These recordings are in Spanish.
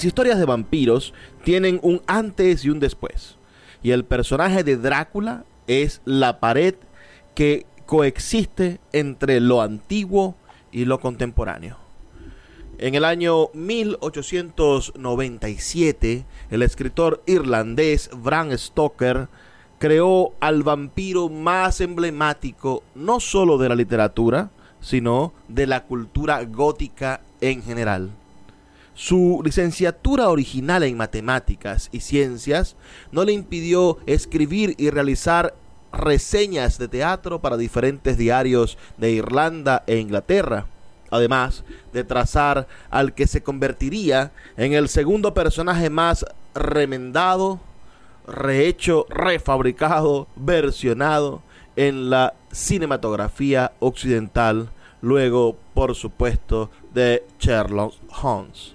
Las historias de vampiros tienen un antes y un después. Y el personaje de Drácula es la pared que coexiste entre lo antiguo y lo contemporáneo. En el año 1897, el escritor irlandés Bram Stoker creó al vampiro más emblemático no solo de la literatura, sino de la cultura gótica en general. Su licenciatura original en matemáticas y ciencias no le impidió escribir y realizar reseñas de teatro para diferentes diarios de Irlanda e Inglaterra, además de trazar al que se convertiría en el segundo personaje más remendado, rehecho, refabricado, versionado en la cinematografía occidental, luego, por supuesto, de Sherlock Holmes.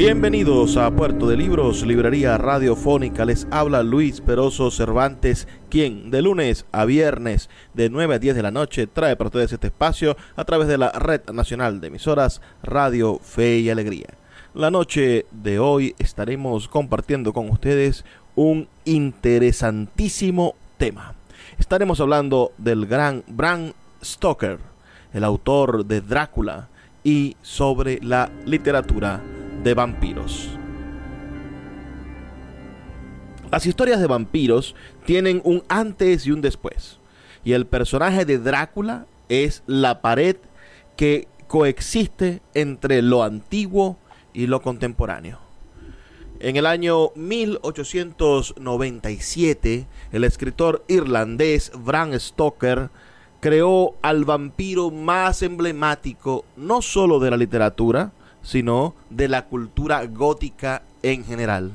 Bienvenidos a Puerto de Libros, Librería Radiofónica. Les habla Luis Peroso Cervantes, quien de lunes a viernes de 9 a 10 de la noche trae para ustedes este espacio a través de la Red Nacional de Emisoras Radio Fe y Alegría. La noche de hoy estaremos compartiendo con ustedes un interesantísimo tema. Estaremos hablando del gran Bram Stoker, el autor de Drácula, y sobre la literatura de vampiros. Las historias de vampiros tienen un antes y un después. Y el personaje de Drácula es la pared que coexiste entre lo antiguo y lo contemporáneo. En el año 1897, el escritor irlandés Bram Stoker creó al vampiro más emblemático no solo de la literatura, sino de la cultura gótica en general.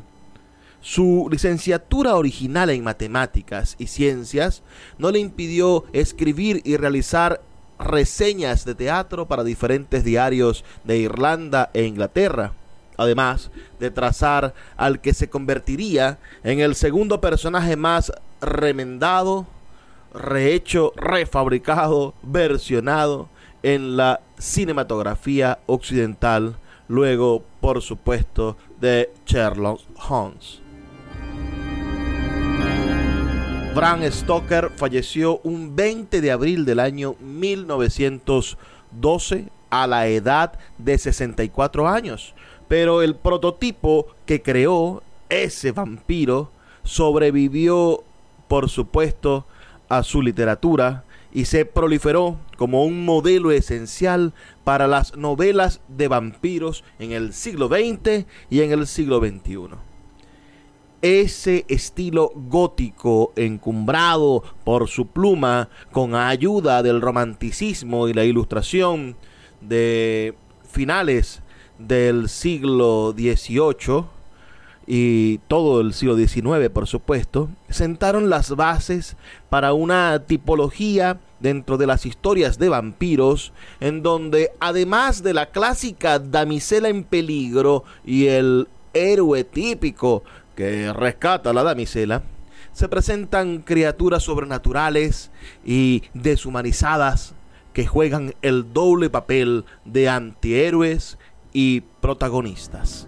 Su licenciatura original en matemáticas y ciencias no le impidió escribir y realizar reseñas de teatro para diferentes diarios de Irlanda e Inglaterra, además de trazar al que se convertiría en el segundo personaje más remendado, rehecho, refabricado, versionado en la cinematografía occidental, luego, por supuesto, de Sherlock Holmes. Bram Stoker falleció un 20 de abril del año 1912 a la edad de 64 años, pero el prototipo que creó ese vampiro sobrevivió, por supuesto, a su literatura y se proliferó como un modelo esencial para las novelas de vampiros en el siglo XX y en el siglo XXI. Ese estilo gótico encumbrado por su pluma con ayuda del romanticismo y la ilustración de finales del siglo XVIII y todo el siglo XIX, por supuesto, sentaron las bases para una tipología dentro de las historias de vampiros, en donde además de la clásica damisela en peligro y el héroe típico que rescata a la damisela, se presentan criaturas sobrenaturales y deshumanizadas que juegan el doble papel de antihéroes y protagonistas.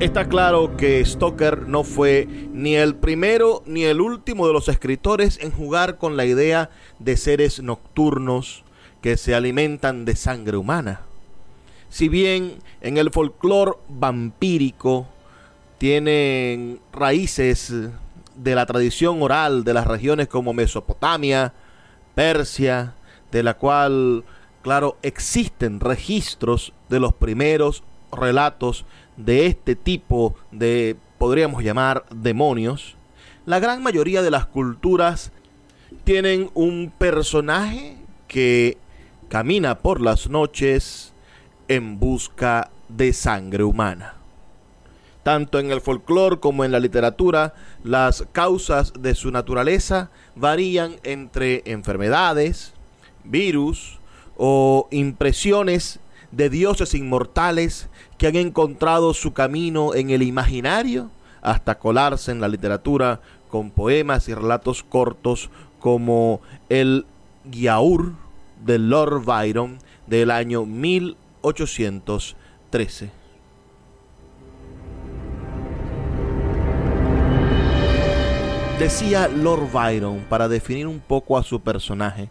Está claro que Stoker no fue ni el primero ni el último de los escritores en jugar con la idea de seres nocturnos que se alimentan de sangre humana. Si bien en el folclore vampírico tienen raíces de la tradición oral de las regiones como Mesopotamia, Persia, de la cual, claro, existen registros de los primeros relatos de este tipo de, podríamos llamar, demonios, la gran mayoría de las culturas tienen un personaje que camina por las noches en busca de sangre humana. Tanto en el folclore como en la literatura, las causas de su naturaleza varían entre enfermedades, virus o impresiones de dioses inmortales que han encontrado su camino en el imaginario hasta colarse en la literatura con poemas y relatos cortos como el Giaur de Lord Byron del año 1813. Decía Lord Byron para definir un poco a su personaje,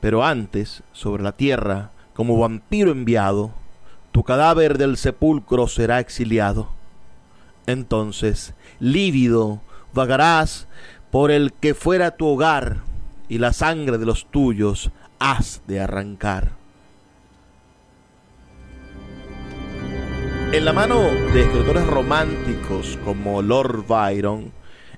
pero antes, sobre la tierra, como vampiro enviado, tu cadáver del sepulcro será exiliado. Entonces, lívido, vagarás por el que fuera tu hogar, y la sangre de los tuyos has de arrancar. En la mano de escritores románticos como Lord Byron,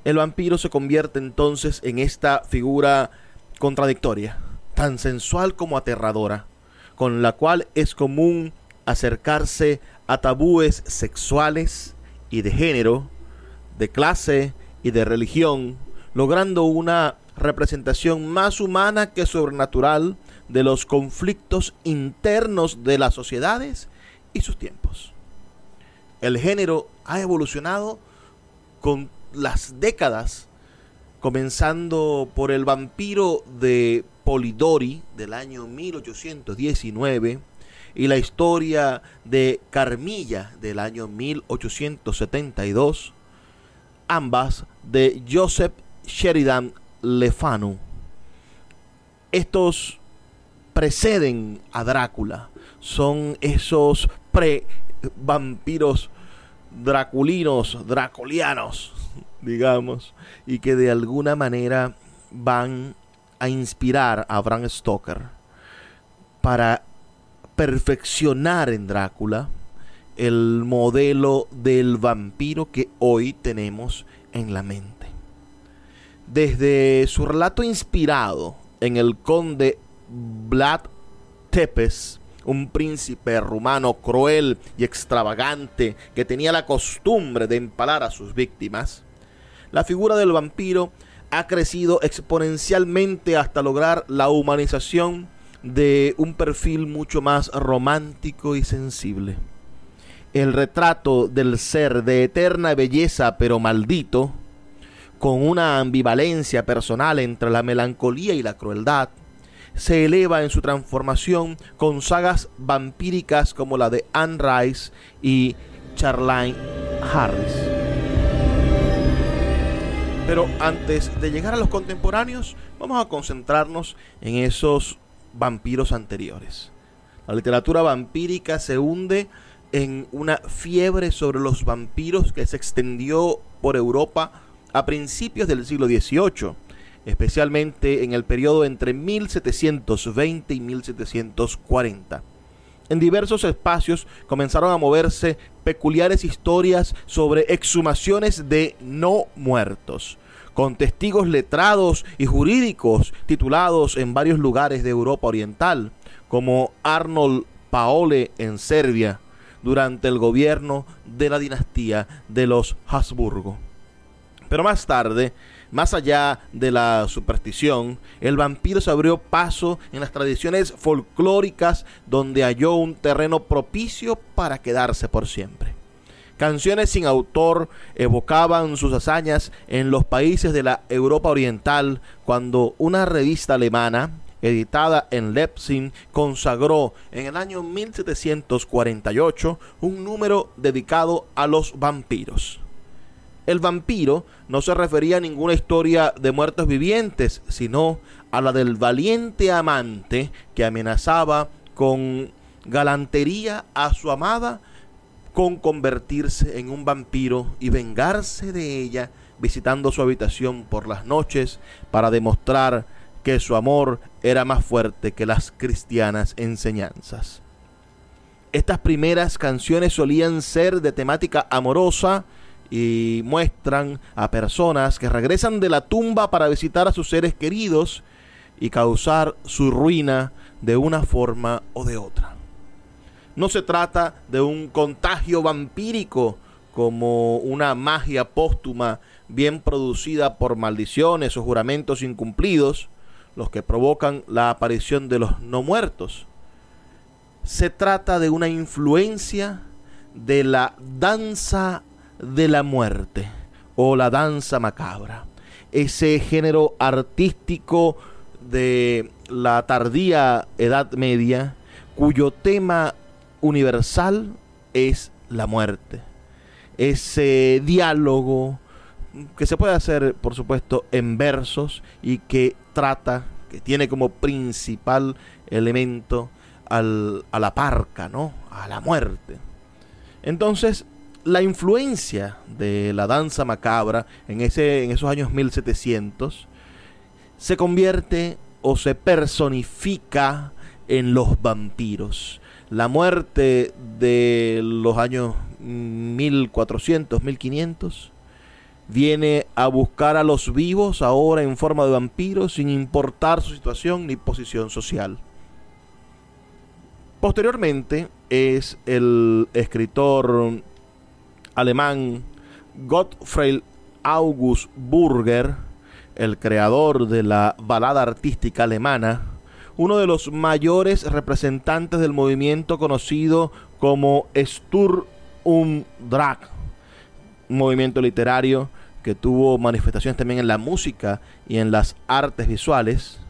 el vampiro se convierte entonces en esta figura contradictoria, tan sensual como aterradora, con la cual es común acercarse a tabúes sexuales y de género, de clase y de religión, logrando una representación más humana que sobrenatural de los conflictos internos de las sociedades y sus tiempos. El género ha evolucionado con las décadas, comenzando por el vampiro de Polidori del año 1819, y la historia de Carmilla del año 1872, ambas de Joseph Sheridan Lefanu. Estos preceden a Drácula, son esos pre-vampiros draculinos, dracolianos, digamos, y que de alguna manera van a inspirar a Bram Stoker para perfeccionar en Drácula el modelo del vampiro que hoy tenemos en la mente. Desde su relato inspirado en el conde Vlad Tepes, un príncipe rumano cruel y extravagante que tenía la costumbre de empalar a sus víctimas, la figura del vampiro ha crecido exponencialmente hasta lograr la humanización de un perfil mucho más romántico y sensible. El retrato del ser de eterna belleza pero maldito, con una ambivalencia personal entre la melancolía y la crueldad, se eleva en su transformación con sagas vampíricas como la de Anne Rice y Charlene Harris. Pero antes de llegar a los contemporáneos, vamos a concentrarnos en esos vampiros anteriores. La literatura vampírica se hunde en una fiebre sobre los vampiros que se extendió por Europa a principios del siglo XVIII, especialmente en el periodo entre 1720 y 1740. En diversos espacios comenzaron a moverse peculiares historias sobre exhumaciones de no muertos, con testigos letrados y jurídicos titulados en varios lugares de Europa Oriental, como Arnold Paole en Serbia, durante el gobierno de la dinastía de los Habsburgo. Pero más tarde, más allá de la superstición, el vampiro se abrió paso en las tradiciones folclóricas donde halló un terreno propicio para quedarse por siempre. Canciones sin autor evocaban sus hazañas en los países de la Europa Oriental cuando una revista alemana, editada en Leipzig, consagró en el año 1748 un número dedicado a los vampiros. El vampiro no se refería a ninguna historia de muertos vivientes, sino a la del valiente amante que amenazaba con galantería a su amada con convertirse en un vampiro y vengarse de ella visitando su habitación por las noches para demostrar que su amor era más fuerte que las cristianas enseñanzas. Estas primeras canciones solían ser de temática amorosa y muestran a personas que regresan de la tumba para visitar a sus seres queridos y causar su ruina de una forma o de otra. No se trata de un contagio vampírico como una magia póstuma bien producida por maldiciones o juramentos incumplidos, los que provocan la aparición de los no muertos. Se trata de una influencia de la danza de la muerte o la danza macabra. Ese género artístico de la tardía Edad Media cuyo tema universal es la muerte. Ese diálogo que se puede hacer, por supuesto, en versos y que trata, que tiene como principal elemento al, a la parca, ¿no? A la muerte. Entonces, la influencia de la danza macabra en, ese, en esos años 1700 se convierte o se personifica en los vampiros. La muerte de los años 1400, 1500 viene a buscar a los vivos ahora en forma de vampiros sin importar su situación ni posición social. Posteriormente es el escritor alemán Gottfried August Burger, el creador de la balada artística alemana, uno de los mayores representantes del movimiento conocido como Sturm und Drag, un movimiento literario que tuvo manifestaciones también en la música y en las artes visuales,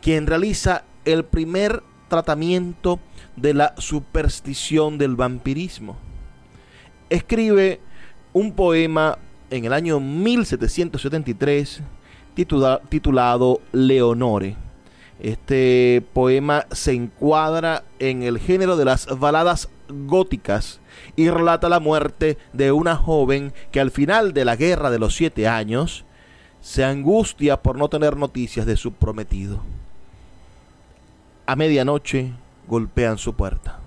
quien realiza el primer tratamiento de la superstición del vampirismo. Escribe un poema en el año 1773 titulado Leonore. Este poema se encuadra en el género de las baladas góticas y relata la muerte de una joven que al final de la guerra de los siete años se angustia por no tener noticias de su prometido. A medianoche golpean su puerta.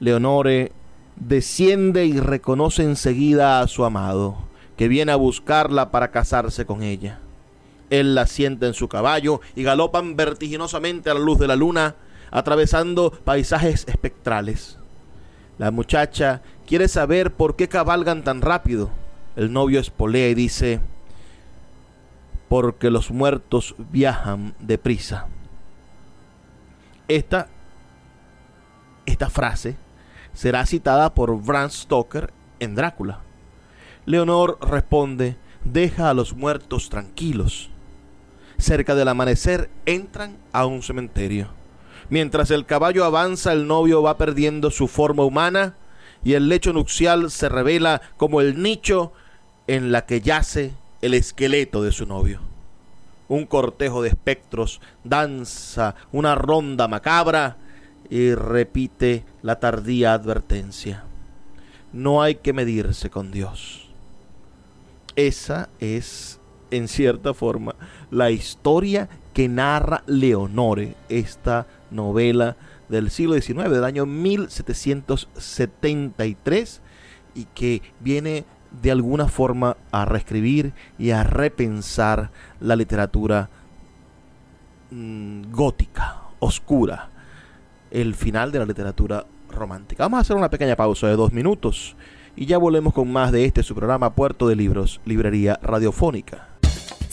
Leonore desciende y reconoce enseguida a su amado, que viene a buscarla para casarse con ella. Él la sienta en su caballo y galopan vertiginosamente a la luz de la luna, atravesando paisajes espectrales. La muchacha quiere saber por qué cabalgan tan rápido. El novio espolea y dice, porque los muertos viajan deprisa. Esta, esta frase será citada por Bram Stoker en Drácula. Leonor responde, deja a los muertos tranquilos. Cerca del amanecer entran a un cementerio. Mientras el caballo avanza, el novio va perdiendo su forma humana y el lecho nupcial se revela como el nicho en la que yace el esqueleto de su novio. Un cortejo de espectros danza una ronda macabra y repite la tardía advertencia. No hay que medirse con Dios. Esa es, en cierta forma, la historia que narra Leonore, esta novela del siglo XIX, del año 1773, y que viene de alguna forma a reescribir y a repensar la literatura mm, gótica, oscura, el final de la literatura romántica. Vamos a hacer una pequeña pausa de dos minutos y ya volvemos con más de este su programa Puerto de Libros, Librería Radiofónica.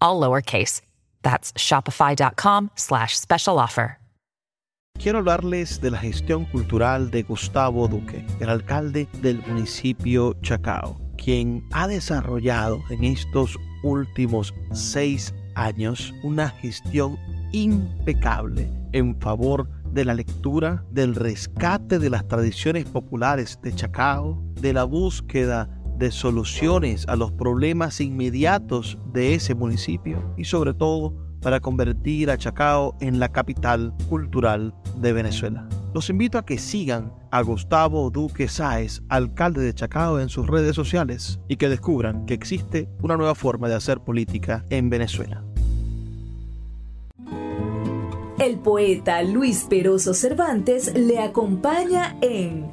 all lowercase. That's shopify.com slash special offer. Quiero hablarles de la gestión cultural de Gustavo Duque, el alcalde del municipio Chacao, quien ha desarrollado en estos últimos seis años una gestión impecable en favor de la lectura, del rescate de las tradiciones populares de Chacao, de la búsqueda de soluciones a los problemas inmediatos de ese municipio y sobre todo para convertir a Chacao en la capital cultural de Venezuela. Los invito a que sigan a Gustavo Duque Sáez, alcalde de Chacao, en sus redes sociales y que descubran que existe una nueva forma de hacer política en Venezuela. El poeta Luis Peroso Cervantes le acompaña en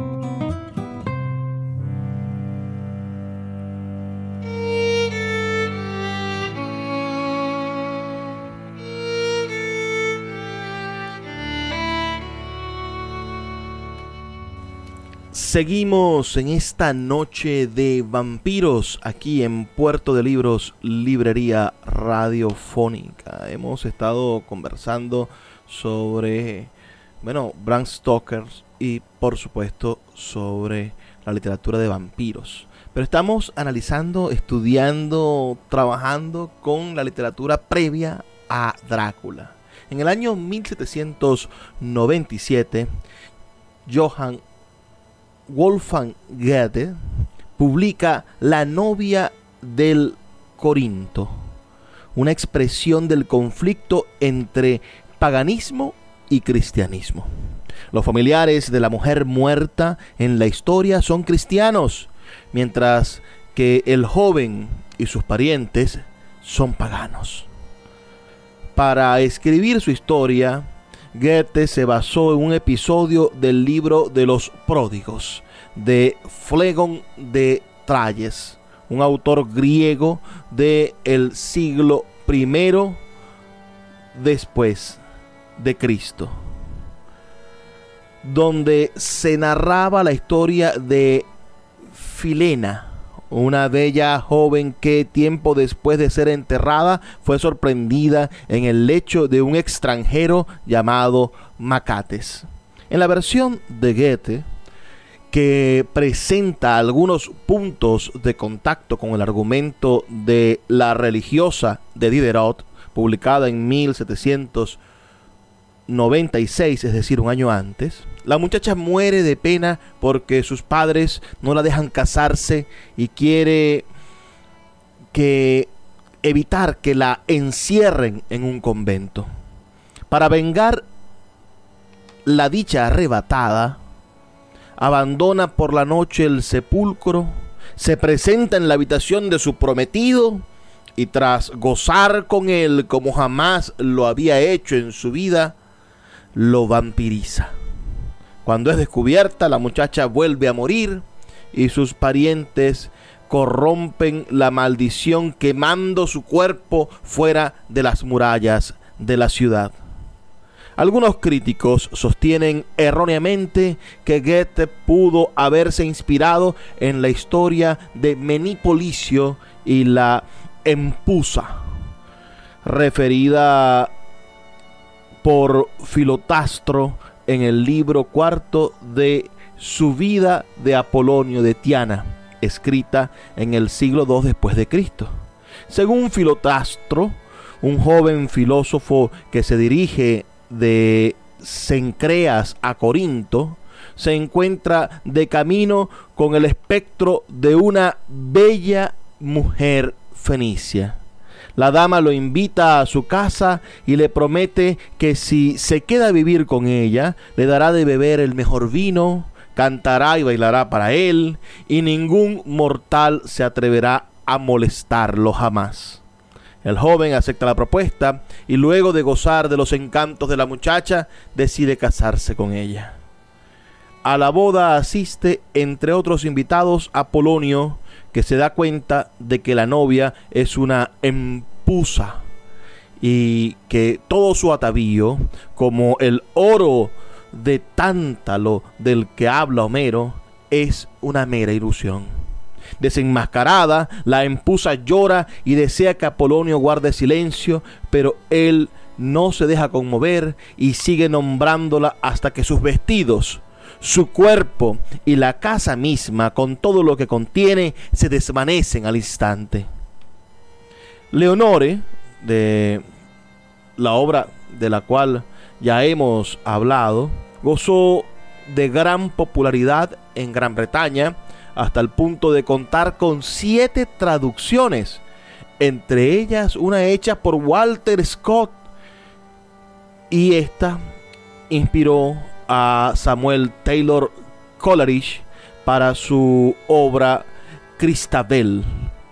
Seguimos en esta noche de vampiros aquí en Puerto de Libros, Librería Radiofónica. Hemos estado conversando sobre, bueno, Bram Stoker y por supuesto sobre la literatura de vampiros. Pero estamos analizando, estudiando, trabajando con la literatura previa a Drácula. En el año 1797, Johann Wolfgang Goethe publica La novia del Corinto, una expresión del conflicto entre paganismo y cristianismo. Los familiares de la mujer muerta en la historia son cristianos, mientras que el joven y sus parientes son paganos. Para escribir su historia, Goethe se basó en un episodio del libro de los pródigos de Flegon de Tralles, un autor griego del el siglo I después de Cristo, donde se narraba la historia de Filena, una bella joven que tiempo después de ser enterrada fue sorprendida en el lecho de un extranjero llamado Macates. En la versión de Goethe, que presenta algunos puntos de contacto con el argumento de la religiosa de Diderot, publicada en 1796, es decir, un año antes, la muchacha muere de pena porque sus padres no la dejan casarse y quiere que evitar que la encierren en un convento. Para vengar la dicha arrebatada, abandona por la noche el sepulcro, se presenta en la habitación de su prometido y tras gozar con él como jamás lo había hecho en su vida, lo vampiriza. Cuando es descubierta, la muchacha vuelve a morir y sus parientes corrompen la maldición quemando su cuerpo fuera de las murallas de la ciudad. Algunos críticos sostienen erróneamente que Goethe pudo haberse inspirado en la historia de Menipolicio y la Empusa, referida por Filotastro en el libro cuarto de su vida de Apolonio de Tiana, escrita en el siglo II después de Cristo. Según Filotastro, un joven filósofo que se dirige de Cencreas a Corinto, se encuentra de camino con el espectro de una bella mujer fenicia. La dama lo invita a su casa y le promete que si se queda a vivir con ella, le dará de beber el mejor vino, cantará y bailará para él, y ningún mortal se atreverá a molestarlo jamás. El joven acepta la propuesta y luego de gozar de los encantos de la muchacha, decide casarse con ella. A la boda asiste, entre otros invitados, Apolonio, que se da cuenta de que la novia es una y que todo su atavío, como el oro de tántalo del que habla Homero, es una mera ilusión. Desenmascarada, la empusa llora y desea que Apolonio guarde silencio, pero él no se deja conmover y sigue nombrándola hasta que sus vestidos su cuerpo y la casa misma, con todo lo que contiene, se desvanecen al instante. Leonore, de la obra de la cual ya hemos hablado, gozó de gran popularidad en Gran Bretaña hasta el punto de contar con siete traducciones, entre ellas una hecha por Walter Scott, y esta inspiró a Samuel Taylor Coleridge para su obra Cristabel,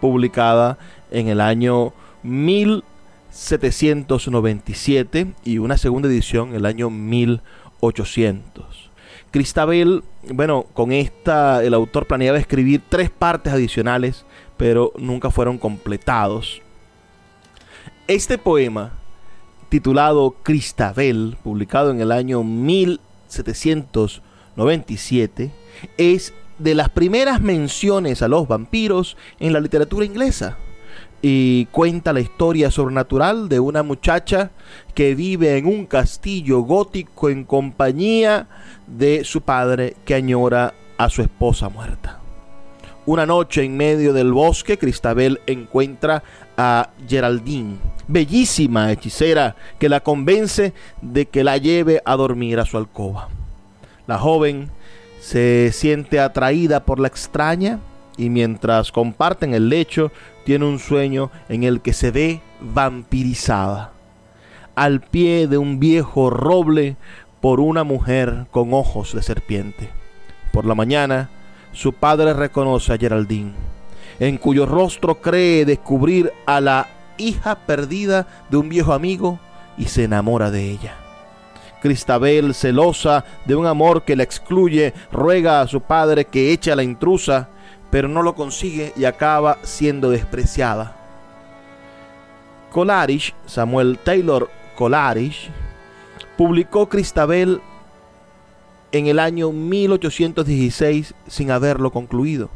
publicada en el año 1797 y una segunda edición en el año 1800. Cristabel, bueno, con esta el autor planeaba escribir tres partes adicionales, pero nunca fueron completados. Este poema, titulado Cristabel, publicado en el año 1797, 797 es de las primeras menciones a los vampiros en la literatura inglesa y cuenta la historia sobrenatural de una muchacha que vive en un castillo gótico en compañía de su padre que añora a su esposa muerta. Una noche en medio del bosque, Cristabel encuentra a Geraldine, bellísima hechicera, que la convence de que la lleve a dormir a su alcoba. La joven se siente atraída por la extraña y mientras comparten el lecho, tiene un sueño en el que se ve vampirizada, al pie de un viejo roble por una mujer con ojos de serpiente. Por la mañana, su padre reconoce a Geraldine, en cuyo rostro cree descubrir a la hija perdida de un viejo amigo y se enamora de ella. Cristabel, celosa de un amor que la excluye, ruega a su padre que eche a la intrusa, pero no lo consigue y acaba siendo despreciada. Coleridge, Samuel Taylor Coleridge, publicó Cristabel en el año 1816 sin haberlo concluido.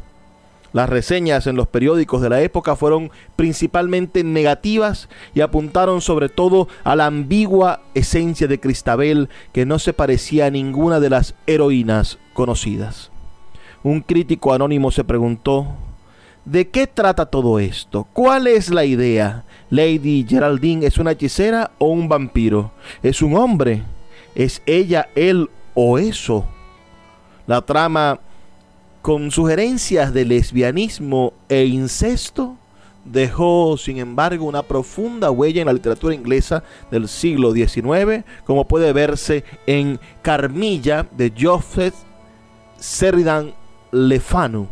Las reseñas en los periódicos de la época fueron principalmente negativas y apuntaron sobre todo a la ambigua esencia de Cristabel que no se parecía a ninguna de las heroínas conocidas. Un crítico anónimo se preguntó, ¿de qué trata todo esto? ¿Cuál es la idea? ¿Lady Geraldine es una hechicera o un vampiro? ¿Es un hombre? ¿Es ella, él o eso. La trama, con sugerencias de lesbianismo e incesto, dejó, sin embargo, una profunda huella en la literatura inglesa del siglo XIX, como puede verse en Carmilla de Joseph Sheridan Le Fanu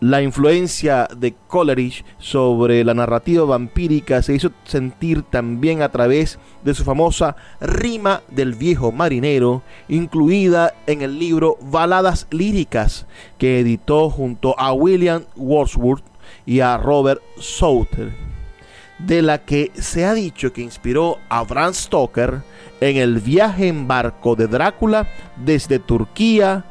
la influencia de Coleridge sobre la narrativa vampírica se hizo sentir también a través de su famosa Rima del viejo marinero, incluida en el libro Baladas líricas que editó junto a William Wordsworth y a Robert Souter, de la que se ha dicho que inspiró a Bram Stoker en el viaje en barco de Drácula desde Turquía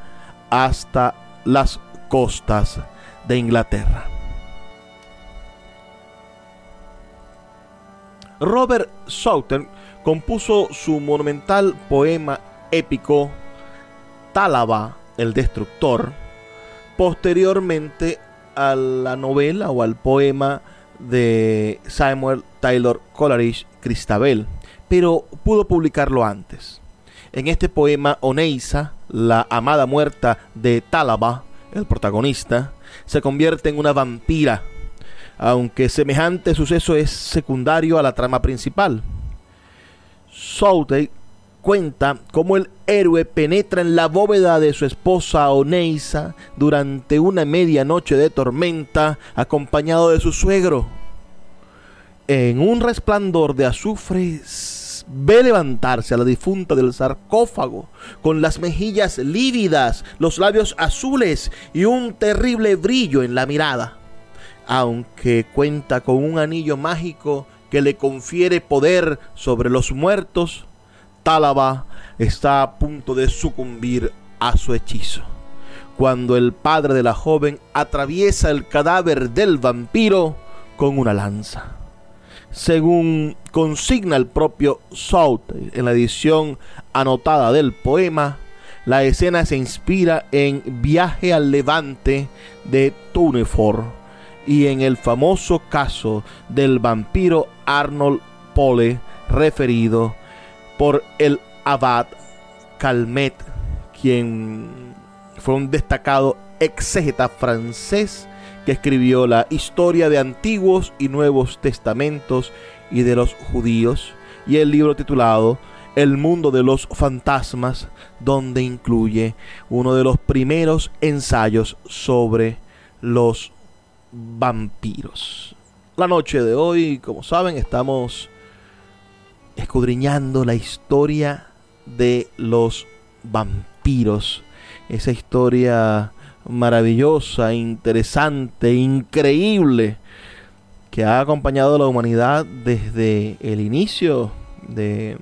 hasta las costas de Inglaterra. Robert Southern compuso su monumental poema épico Tálava el Destructor, posteriormente a la novela o al poema de Samuel Taylor Coleridge, Cristabel, pero pudo publicarlo antes. En este poema, Oneisa, la amada muerta de Tálava, el protagonista, se convierte en una vampira. aunque semejante suceso es secundario a la trama principal. Southey cuenta cómo el héroe penetra en la bóveda de su esposa Oneisa durante una medianoche de tormenta acompañado de su suegro. En un resplandor de ve levantarse a la difunta del sarcófago con las mejillas lívidas, los labios azules y un terrible brillo en la mirada. Aunque cuenta con un anillo mágico que le confiere poder sobre los muertos, Tálava está a punto de sucumbir a su hechizo. Cuando el padre de la joven atraviesa el cadáver del vampiro con una lanza. Según consigna el propio South en la edición anotada del poema, la escena se inspira en Viaje al Levante de Tunefort y en el famoso caso del vampiro Arnold Pole referido por el abad Calmet, quien fue un destacado exégeta francés que escribió la historia de antiguos y nuevos testamentos y de los judíos, y el libro titulado El mundo de los fantasmas, donde incluye uno de los primeros ensayos sobre los vampiros. La noche de hoy, como saben, estamos escudriñando la historia de los vampiros. Esa historia maravillosa, interesante, increíble, que ha acompañado a la humanidad desde el inicio de,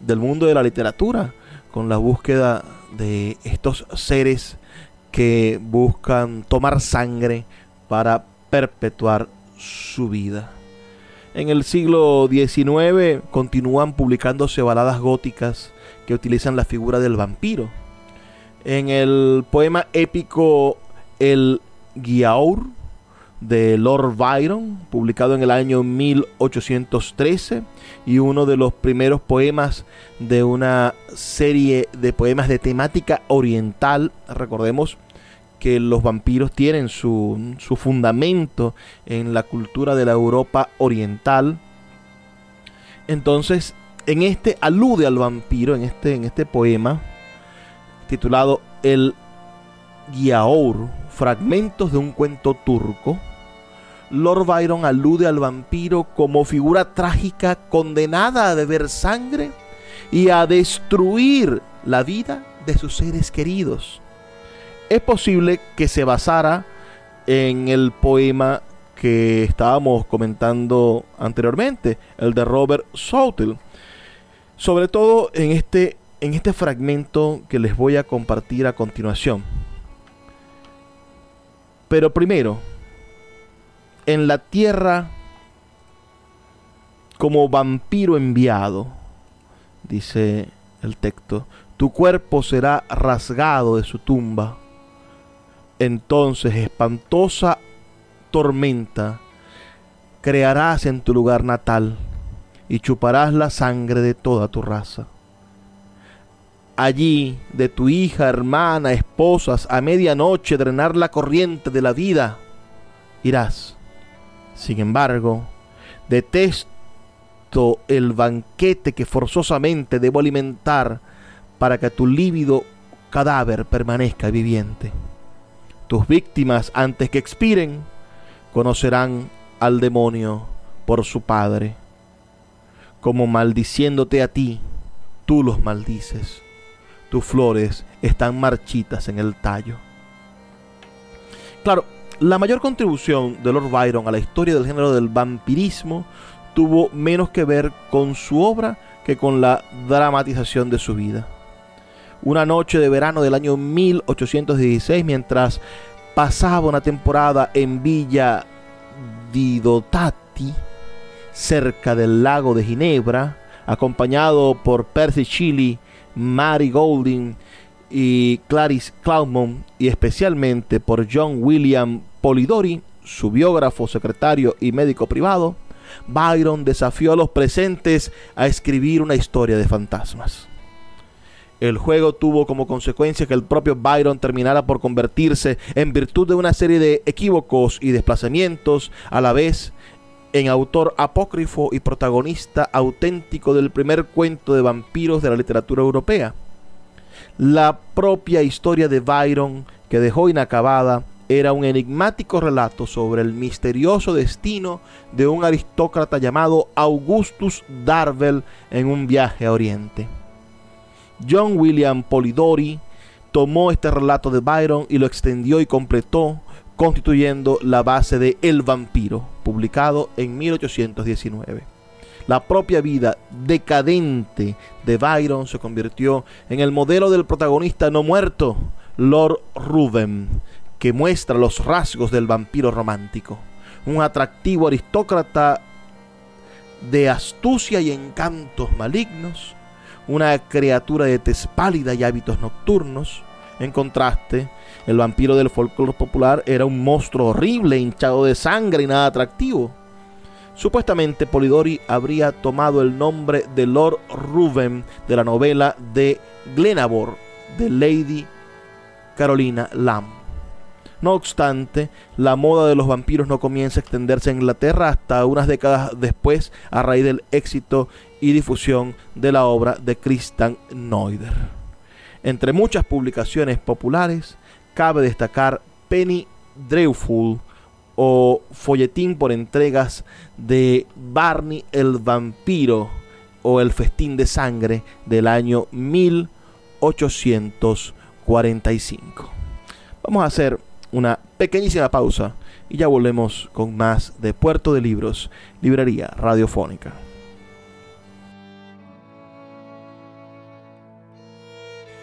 del mundo de la literatura, con la búsqueda de estos seres que buscan tomar sangre para perpetuar su vida. En el siglo XIX continúan publicándose baladas góticas que utilizan la figura del vampiro. En el poema épico El Giaour de Lord Byron, publicado en el año 1813, y uno de los primeros poemas de una serie de poemas de temática oriental, recordemos que los vampiros tienen su, fundamento en la cultura de la Europa oriental. Entonces, en este alude al vampiro, en este, en este poema, titulado El Giaour, fragmentos de un cuento turco. Lord Byron alude al vampiro como figura trágica condenada a beber sangre y a destruir la vida de sus seres queridos es posible que se basara en el poema que estábamos comentando anteriormente, el de Robert Southwell. Sobre todo en este, en este fragmento que les voy a compartir a continuación. Pero primero, en la tierra como vampiro enviado, dice el texto, tu cuerpo será rasgado de su tumba entonces espantosa tormenta crearás en tu lugar natal y chuparás la sangre de toda tu raza. Allí, de tu hija, hermana, esposas, a medianoche drenar la corriente de la vida, irás. Sin embargo, detesto el banquete que forzosamente debo alimentar para que tu lívido cadáver permanezca viviente. Tus víctimas antes que expiren conocerán al demonio por su padre. Como maldiciéndote a ti, tú los maldices. Tus flores están marchitas en el tallo. Claro, la mayor contribución de Lord Byron a la historia del género del vampirismo tuvo menos que ver con su obra que con la dramatización de su vida una noche de verano del año 1816 mientras pasaba una temporada en Villa Didotati, cerca del lago de Ginebra, acompañado por Percy Shelley, Mary Golding y Clarice Claremont y especialmente por John William Polidori, su biógrafo, secretario y médico privado, Byron desafió a los presentes a escribir una historia de fantasmas. El juego tuvo como consecuencia que el propio Byron terminara por convertirse, en virtud de una serie de equívocos y desplazamientos, a la vez en autor apócrifo y protagonista auténtico del primer cuento de vampiros de la literatura europea. La propia historia de Byron, que dejó inacabada, era un enigmático relato sobre el misterioso destino de un aristócrata llamado Augustus Darvel en un viaje a Oriente. John William Polidori tomó este relato de Byron y lo extendió y completó, constituyendo la base de El vampiro, publicado en 1819. La propia vida decadente de Byron se convirtió en el modelo del protagonista no muerto, Lord Ruben, que muestra los rasgos del vampiro romántico. Un atractivo aristócrata de astucia y encantos malignos, una criatura de tez pálida y hábitos nocturnos. En contraste, el vampiro del folclore popular era un monstruo horrible, hinchado de sangre y nada atractivo. Supuestamente Polidori habría tomado el nombre de Lord Ruben de la novela de Glenavor de Lady Carolina Lamb. No obstante, la moda de los vampiros no comienza a extenderse en Inglaterra hasta unas décadas después a raíz del éxito y difusión de la obra de Christian Neuder. Entre muchas publicaciones populares, cabe destacar Penny Dreadful o folletín por entregas de Barney el vampiro o el festín de sangre del año 1845. Vamos a hacer una pequeñísima pausa y ya volvemos con más de Puerto de Libros, Librería Radiofónica.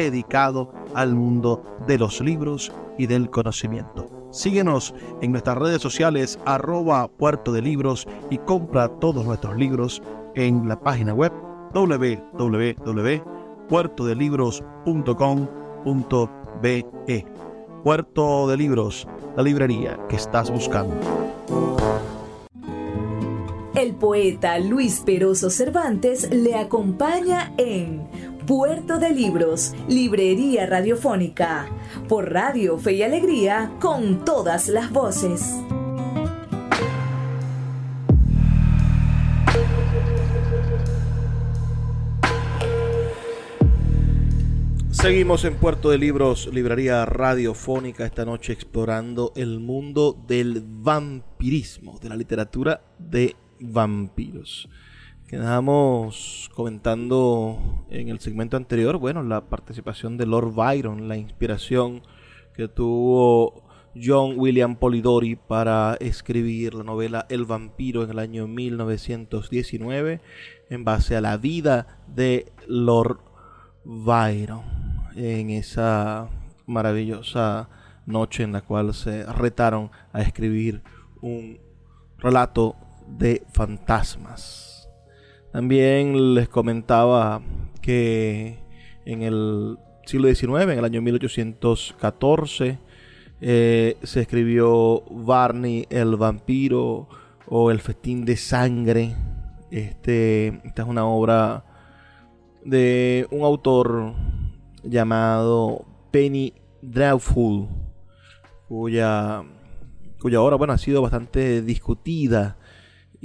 dedicado al mundo de los libros y del conocimiento. Síguenos en nuestras redes sociales arroba puerto de libros y compra todos nuestros libros en la página web www.puertodelibros.com.be. Puerto de Libros, la librería que estás buscando. El poeta Luis Peroso Cervantes le acompaña en Puerto de Libros, Librería Radiofónica, por Radio Fe y Alegría, con todas las voces. Seguimos en Puerto de Libros, Librería Radiofónica, esta noche explorando el mundo del vampirismo, de la literatura de vampiros. Quedamos comentando en el segmento anterior, bueno, la participación de Lord Byron, la inspiración que tuvo John William Polidori para escribir la novela El vampiro en el año 1919 en base a la vida de Lord Byron en esa maravillosa noche en la cual se retaron a escribir un relato de fantasmas. También les comentaba que en el siglo XIX, en el año 1814, eh, se escribió Barney el vampiro o El festín de sangre. Este, esta es una obra de un autor llamado Penny Dreadful, cuya, cuya obra bueno, ha sido bastante discutida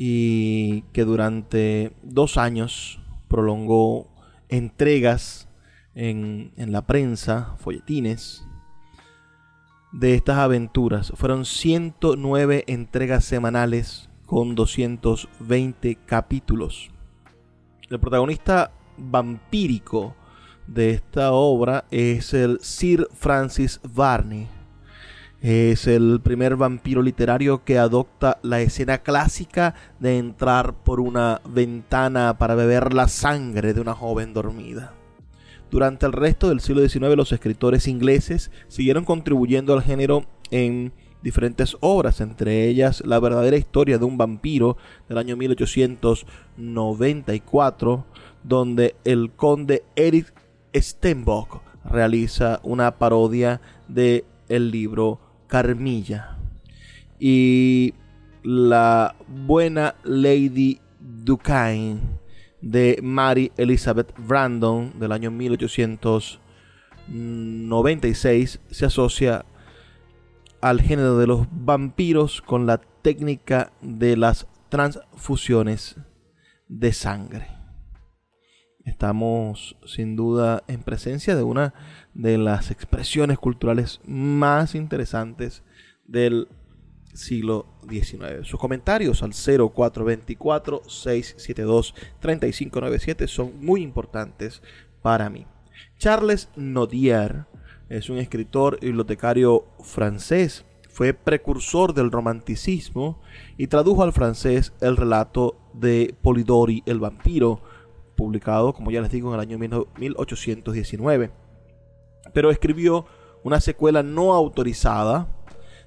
y que durante dos años prolongó entregas en, en la prensa, folletines, de estas aventuras. Fueron 109 entregas semanales con 220 capítulos. El protagonista vampírico de esta obra es el Sir Francis Varney. Es el primer vampiro literario que adopta la escena clásica de entrar por una ventana para beber la sangre de una joven dormida. Durante el resto del siglo XIX los escritores ingleses siguieron contribuyendo al género en diferentes obras, entre ellas La verdadera historia de un vampiro del año 1894, donde el conde Eric Stenbock realiza una parodia de el libro Carmilla. Y La buena Lady Duquesne de Mary Elizabeth Brandon del año 1896 se asocia al género de los vampiros con la técnica de las transfusiones de sangre. Estamos sin duda en presencia de una de las expresiones culturales más interesantes del siglo XIX. Sus comentarios al 0424-672-3597 son muy importantes para mí. Charles Nodier es un escritor y bibliotecario francés. Fue precursor del romanticismo y tradujo al francés el relato de Polidori el vampiro, publicado, como ya les digo, en el año 1819. Pero escribió una secuela no autorizada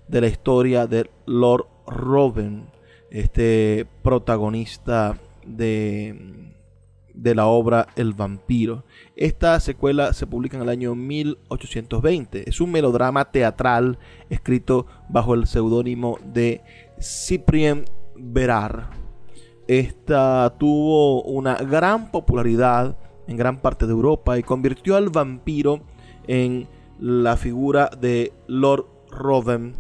de la historia de Lord Robin, este protagonista de, de la obra El vampiro. Esta secuela se publica en el año 1820. Es un melodrama teatral escrito bajo el seudónimo de Cyprien Berar. Esta tuvo una gran popularidad en gran parte de Europa y convirtió al vampiro en la figura de Lord Robin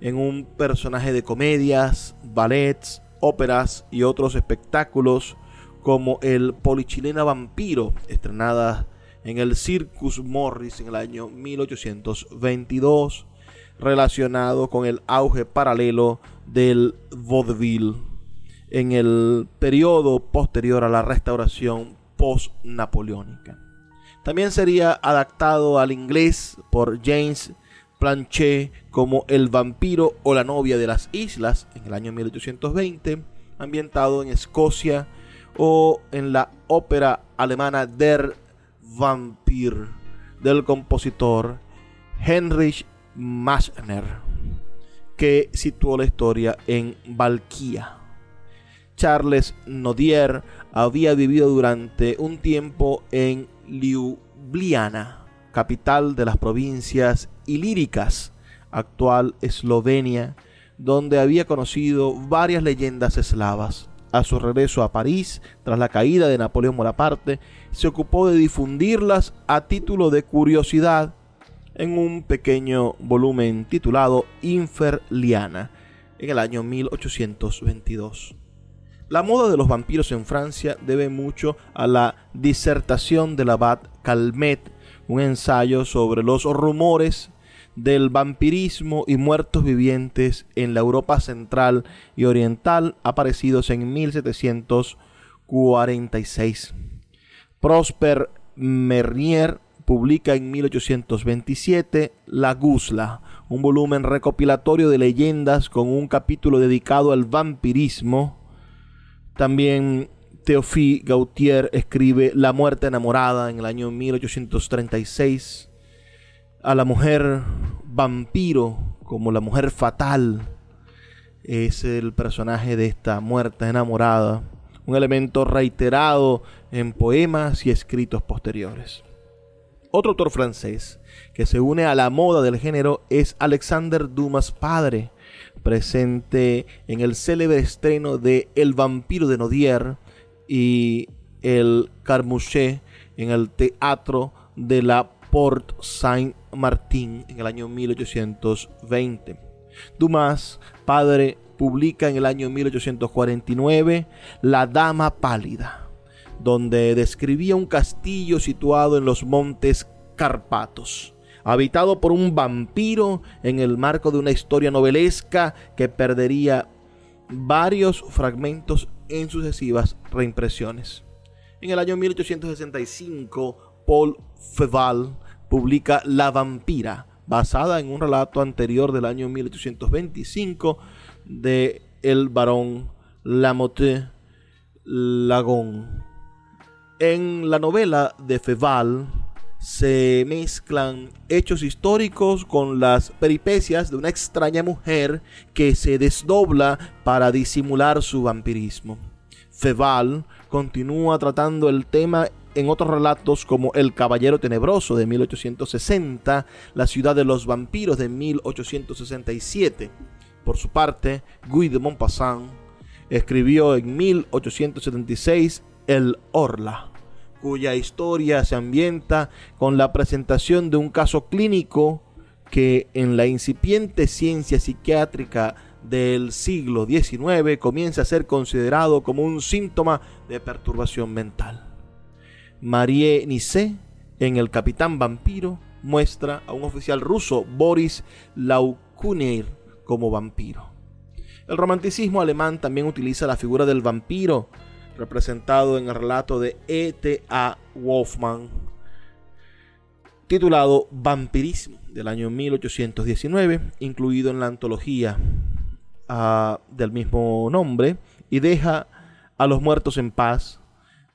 en un personaje de comedias, ballets, óperas y otros espectáculos como el Polichilena Vampiro, estrenada en el Circus Morris en el año 1822, relacionado con el auge paralelo del vaudeville en el periodo posterior a la restauración post-napoleónica. También sería adaptado al inglés por James Planchet como El vampiro o la novia de las islas en el año 1820, ambientado en Escocia, o en la ópera alemana Der Vampir del compositor Heinrich Maschner, que situó la historia en Valquía. Charles Nodier había vivido durante un tiempo en Ljubljana, capital de las provincias ilíricas, actual Eslovenia, donde había conocido varias leyendas eslavas. A su regreso a París, tras la caída de Napoleón Bonaparte, se ocupó de difundirlas a título de curiosidad en un pequeño volumen titulado Inferliana en el año 1822. La moda de los vampiros en Francia debe mucho a la disertación del abad Calmet un ensayo sobre los rumores del vampirismo y muertos vivientes en la Europa central y oriental aparecidos en 1746. Prosper Mernier publica en 1827 La Gusla, un volumen recopilatorio de leyendas con un capítulo dedicado al vampirismo. También Théophile Gautier escribe La muerte enamorada en el año 1836. A la mujer vampiro como la mujer fatal es el personaje de esta muerte enamorada. un elemento reiterado en poemas y escritos posteriores. Otro autor francés que se une a la moda del género es Alexander Dumas padre, presente en el célebre estreno de El vampiro de Nodier y El Carmouchet en el Teatro de la Porte Saint-Martin en el año 1820. Dumas, padre, publica en el año 1849 La Dama Pálida, donde describía un castillo situado en los montes Carpatos, habitado por un vampiro en el marco de una historia novelesca que perdería varios fragmentos en sucesivas reimpresiones. En el año 1865, Paul Feval publica La vampira, basada en un relato anterior del año 1825 de el barón Lamotte Lagon. En la novela de Feval se mezclan hechos históricos con las peripecias de una extraña mujer que se desdobla para disimular su vampirismo. Feval continúa tratando el tema en otros relatos como El Caballero Tenebroso de 1860, La Ciudad de los Vampiros de 1867. Por su parte, Guy de Maupassant escribió en 1876 El Orla, cuya historia se ambienta con la presentación de un caso clínico que en la incipiente ciencia psiquiátrica del siglo XIX comienza a ser considerado como un síntoma de perturbación mental. Marie Nissé, en El Capitán Vampiro, muestra a un oficial ruso, Boris Laukunir, como vampiro. El romanticismo alemán también utiliza la figura del vampiro, representado en el relato de E.T.A. Wolfman, titulado Vampirismo, del año 1819, incluido en la antología uh, del mismo nombre, y deja a los muertos en paz,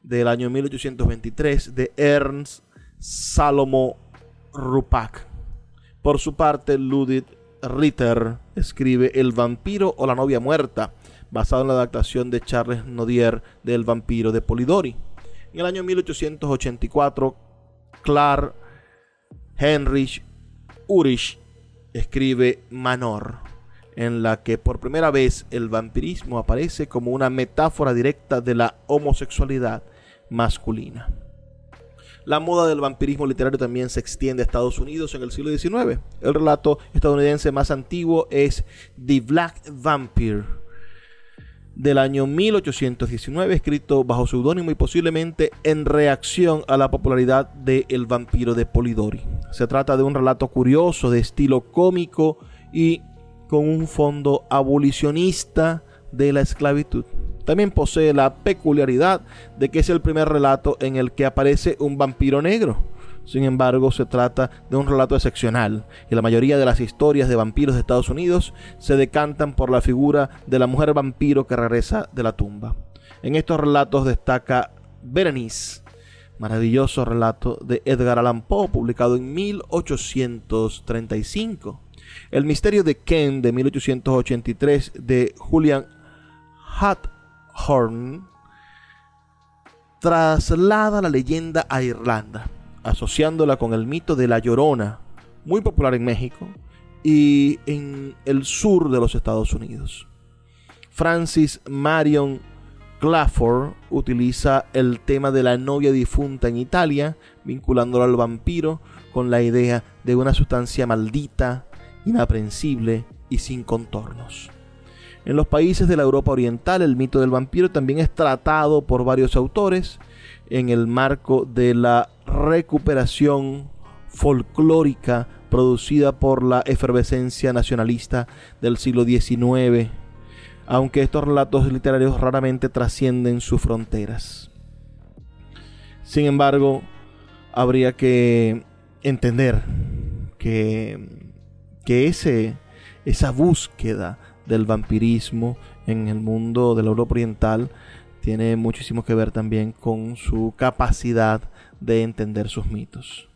del año 1823 de Ernst Salomo Rupak. Por su parte, Ludwig Ritter escribe El vampiro o la novia muerta, basado en la adaptación de Charles Nodier del vampiro de Polidori. En el año 1884, Clark Heinrich Urich escribe Manor, en la que por primera vez el vampirismo aparece como una metáfora directa de la homosexualidad masculina. La moda del vampirismo literario también se extiende a Estados Unidos en el siglo XIX. El relato estadounidense más antiguo es The Black Vampire del año 1819, escrito bajo seudónimo y posiblemente en reacción a la popularidad de El vampiro de Polidori. Se trata de un relato curioso de estilo cómico y con un fondo abolicionista de la esclavitud. También posee la peculiaridad de que es el primer relato en el que aparece un vampiro negro. Sin embargo, se trata de un relato excepcional y la mayoría de las historias de vampiros de Estados Unidos se decantan por la figura de la mujer vampiro que regresa de la tumba. En estos relatos destaca Berenice, maravilloso relato de Edgar Allan Poe, publicado en 1835. El misterio de Ken de 1883 de Julian Hutt Horn traslada la leyenda a Irlanda, asociándola con el mito de la Llorona, muy popular en México y en el sur de los Estados Unidos. Francis Marion Clafford utiliza el tema de la novia difunta en Italia, vinculándolo al vampiro con la idea de una sustancia maldita, inaprensible y sin contornos. En los países de la Europa Oriental, el mito del vampiro también es tratado por varios autores en el marco de la recuperación folclórica producida por la efervescencia nacionalista del siglo XIX, aunque estos relatos literarios raramente trascienden sus fronteras. Sin embargo, habría que entender que, que ese, esa búsqueda del vampirismo en el mundo de la Europa Oriental tiene muchísimo que ver también con su capacidad de entender sus mitos.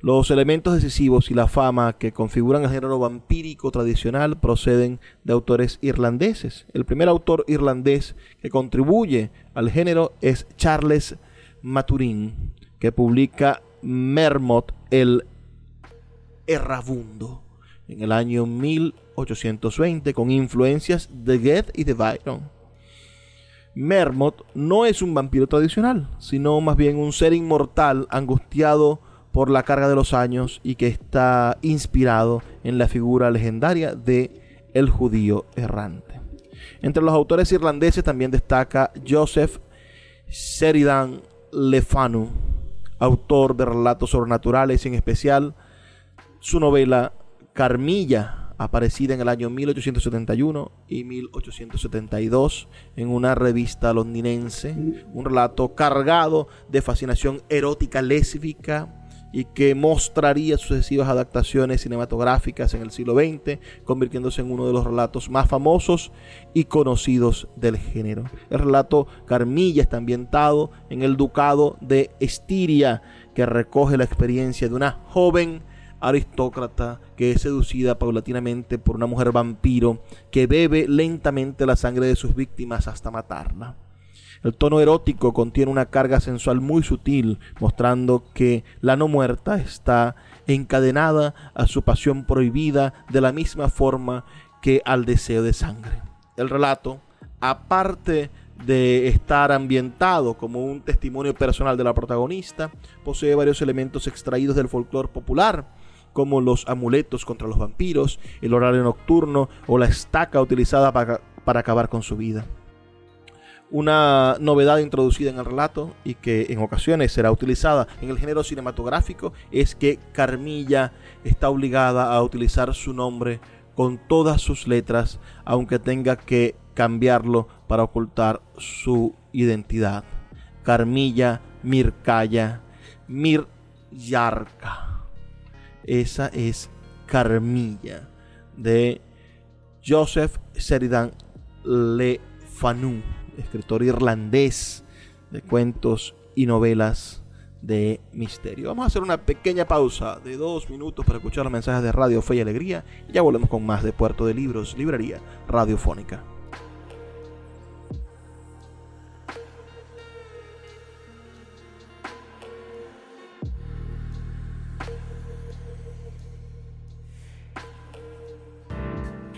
Los elementos decisivos y la fama que configuran el género vampírico tradicional proceden de autores irlandeses. El primer autor irlandés que contribuye al género es Charles Maturin, que publica Mermot el Errabundo en el año 1820 con influencias de Goethe y de Byron. Mermot no es un vampiro tradicional, sino más bien un ser inmortal angustiado por la carga de los años y que está inspirado en la figura legendaria de el judío errante. Entre los autores irlandeses también destaca Joseph Sheridan Le Fanu, autor de relatos sobrenaturales en especial su novela Carmilla, aparecida en el año 1871 y 1872 en una revista londinense, un relato cargado de fascinación erótica lésbica y que mostraría sucesivas adaptaciones cinematográficas en el siglo XX, convirtiéndose en uno de los relatos más famosos y conocidos del género. El relato Carmilla está ambientado en el ducado de Estiria, que recoge la experiencia de una joven aristócrata que es seducida paulatinamente por una mujer vampiro que bebe lentamente la sangre de sus víctimas hasta matarla. El tono erótico contiene una carga sensual muy sutil, mostrando que la no muerta está encadenada a su pasión prohibida de la misma forma que al deseo de sangre. El relato, aparte de estar ambientado como un testimonio personal de la protagonista, posee varios elementos extraídos del folclore popular, como los amuletos contra los vampiros, el horario nocturno o la estaca utilizada para, para acabar con su vida. Una novedad introducida en el relato y que en ocasiones será utilizada en el género cinematográfico es que Carmilla está obligada a utilizar su nombre con todas sus letras, aunque tenga que cambiarlo para ocultar su identidad. Carmilla Mircaya Miryarka. Esa es Carmilla de Joseph Sheridan Le Fanu escritor irlandés de cuentos y novelas de misterio. Vamos a hacer una pequeña pausa de dos minutos para escuchar los mensajes de Radio Fe y Alegría y ya volvemos con más de Puerto de Libros, Librería Radiofónica.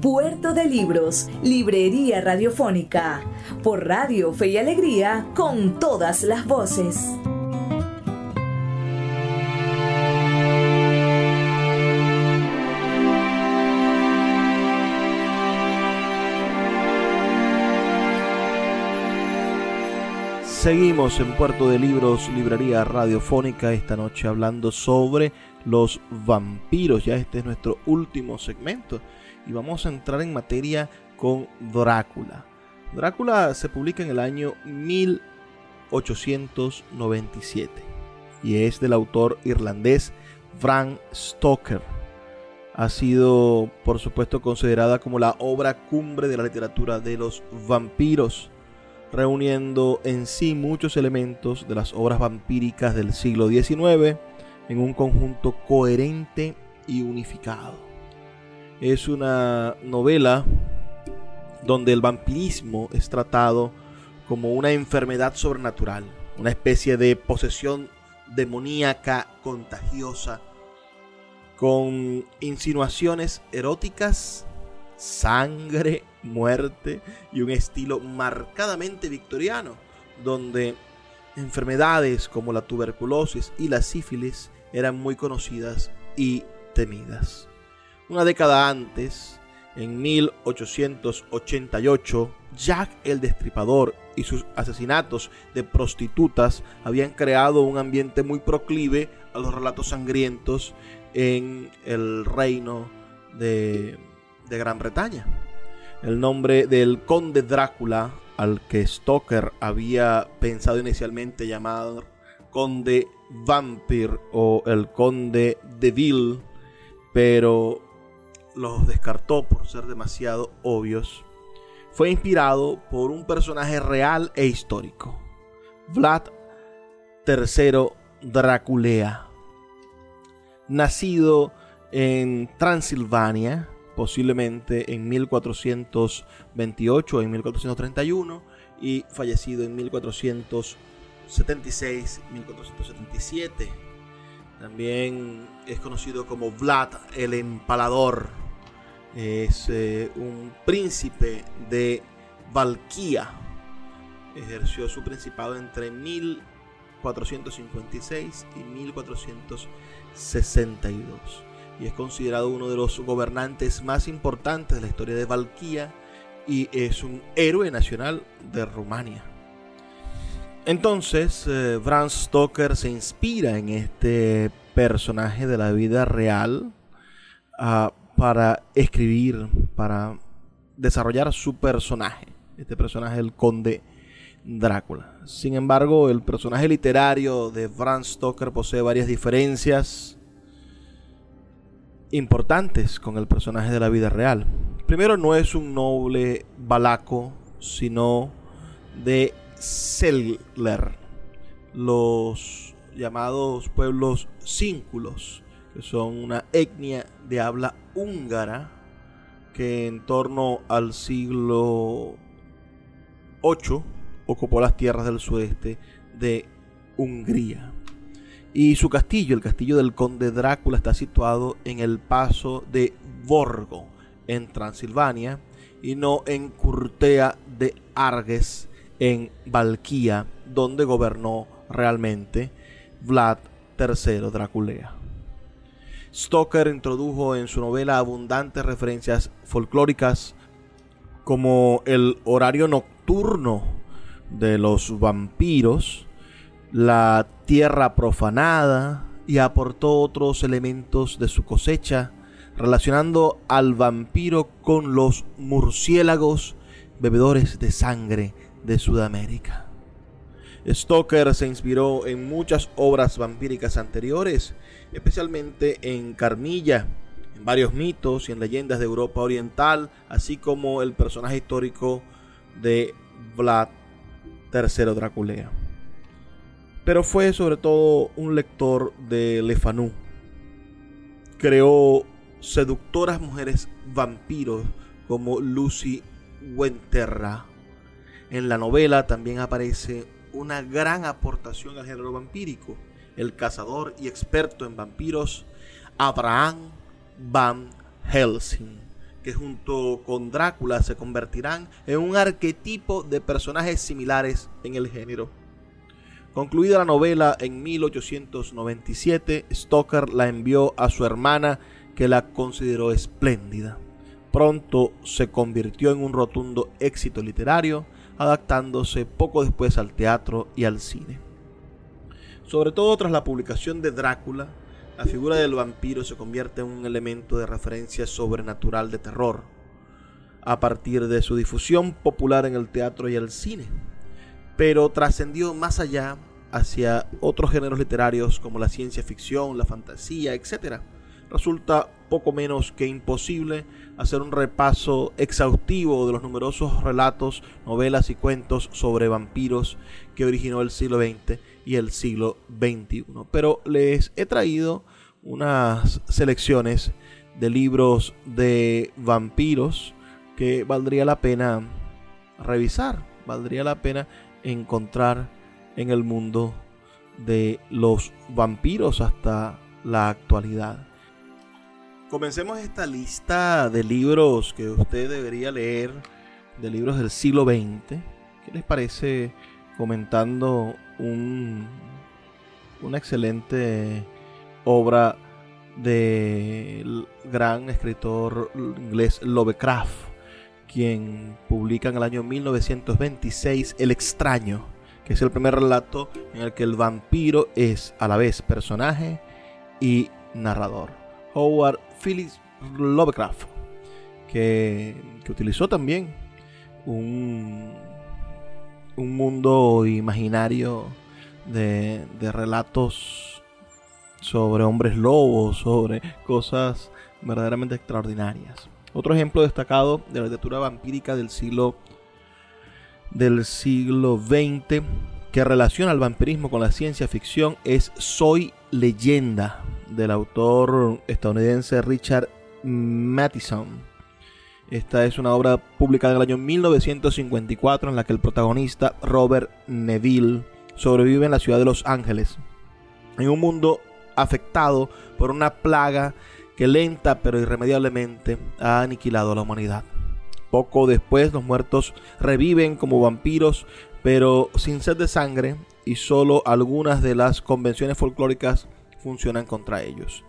Puerto de Libros, Librería Radiofónica, por Radio Fe y Alegría, con todas las voces. Seguimos en Puerto de Libros, Librería Radiofónica, esta noche hablando sobre los vampiros. Ya este es nuestro último segmento y vamos a entrar en materia con Drácula. Drácula se publica en el año 1897 y es del autor irlandés Bram Stoker. Ha sido, por supuesto, considerada como la obra cumbre de la literatura de los vampiros reuniendo en sí muchos elementos de las obras vampíricas del siglo XIX en un conjunto coherente y unificado. Es una novela donde el vampirismo es tratado como una enfermedad sobrenatural, una especie de posesión demoníaca contagiosa con insinuaciones eróticas, sangre, muerte y un estilo marcadamente victoriano, donde enfermedades como la tuberculosis y la sífilis eran muy conocidas y temidas. Una década antes, en 1888, Jack el Destripador y sus asesinatos de prostitutas habían creado un ambiente muy proclive a los relatos sangrientos en el reino de, de Gran Bretaña. El nombre del conde Drácula, al que Stoker había pensado inicialmente llamar conde Vampir o el conde Deville, pero los descartó por ser demasiado obvios, fue inspirado por un personaje real e histórico, Vlad III Draculea, nacido en Transilvania, posiblemente en 1428 o en 1431 y fallecido en 1476-1477. También es conocido como Vlad el Empalador. Es eh, un príncipe de Valquía. Ejerció su principado entre 1456 y 1462 y es considerado uno de los gobernantes más importantes de la historia de Valquía y es un héroe nacional de Rumania. Entonces, eh, Bram Stoker se inspira en este personaje de la vida real ah, para escribir, para desarrollar su personaje. Este personaje, el conde Drácula. Sin embargo, el personaje literario de Bram Stoker posee varias diferencias importantes con el personaje de la vida real. Primero, no es un noble balaco, sino de Selgler, los llamados pueblos cínculos, que son una etnia de habla húngara que en torno al siglo VIII ocupó las tierras del sudeste de Hungría. Y su castillo, el castillo del conde Drácula, está situado en el paso de Borgo, en Transilvania, y no en Curtea de Arges, en Valquía, donde gobernó realmente Vlad III Draculea. Stoker introdujo en su novela abundantes referencias folclóricas como el horario nocturno de los vampiros, la tierra profanada y aportó otros elementos de su cosecha, relacionando al vampiro con los murciélagos bebedores de sangre de Sudamérica. Stoker se inspiró en muchas obras vampíricas anteriores, especialmente en Carmilla, en varios mitos y en leyendas de Europa Oriental, así como el personaje histórico de Vlad III Draculea. Pero fue sobre todo un lector de Le Fanu. Creó seductoras mujeres vampiros como Lucy Wenterra en la novela también aparece una gran aportación al género vampírico, el cazador y experto en vampiros Abraham Van Helsing, que junto con Drácula se convertirán en un arquetipo de personajes similares en el género. Concluida la novela en 1897, Stoker la envió a su hermana que la consideró espléndida. Pronto se convirtió en un rotundo éxito literario adaptándose poco después al teatro y al cine. Sobre todo tras la publicación de Drácula, la figura del vampiro se convierte en un elemento de referencia sobrenatural de terror, a partir de su difusión popular en el teatro y el cine, pero trascendió más allá hacia otros géneros literarios como la ciencia ficción, la fantasía, etc. Resulta poco menos que imposible hacer un repaso exhaustivo de los numerosos relatos, novelas y cuentos sobre vampiros que originó el siglo XX y el siglo XXI. Pero les he traído unas selecciones de libros de vampiros que valdría la pena revisar. valdría la pena encontrar en el mundo de los vampiros hasta la actualidad. Comencemos esta lista de libros que usted debería leer, de libros del siglo XX. ¿Qué les parece comentando un, una excelente obra del gran escritor inglés Lovecraft, quien publica en el año 1926 El extraño, que es el primer relato en el que el vampiro es a la vez personaje y narrador. Howard Phillips Lovecraft, que, utilizó también un, un mundo imaginario de, de relatos sobre hombres lobos, sobre cosas verdaderamente extraordinarias. Otro ejemplo destacado de la literatura vampírica del siglo del siglo XX que relaciona el vampirismo con la ciencia ficción es Soy leyenda del autor estadounidense Richard Matheson. Esta es una obra publicada en el año 1954 en la que el protagonista Robert Neville sobrevive en la ciudad de Los Ángeles, en un mundo afectado por una plaga que lenta pero irremediablemente ha aniquilado a la humanidad. Poco después los muertos reviven como vampiros pero sin sed de sangre y solo algunas de las convenciones folclóricas funcionan contra ellos.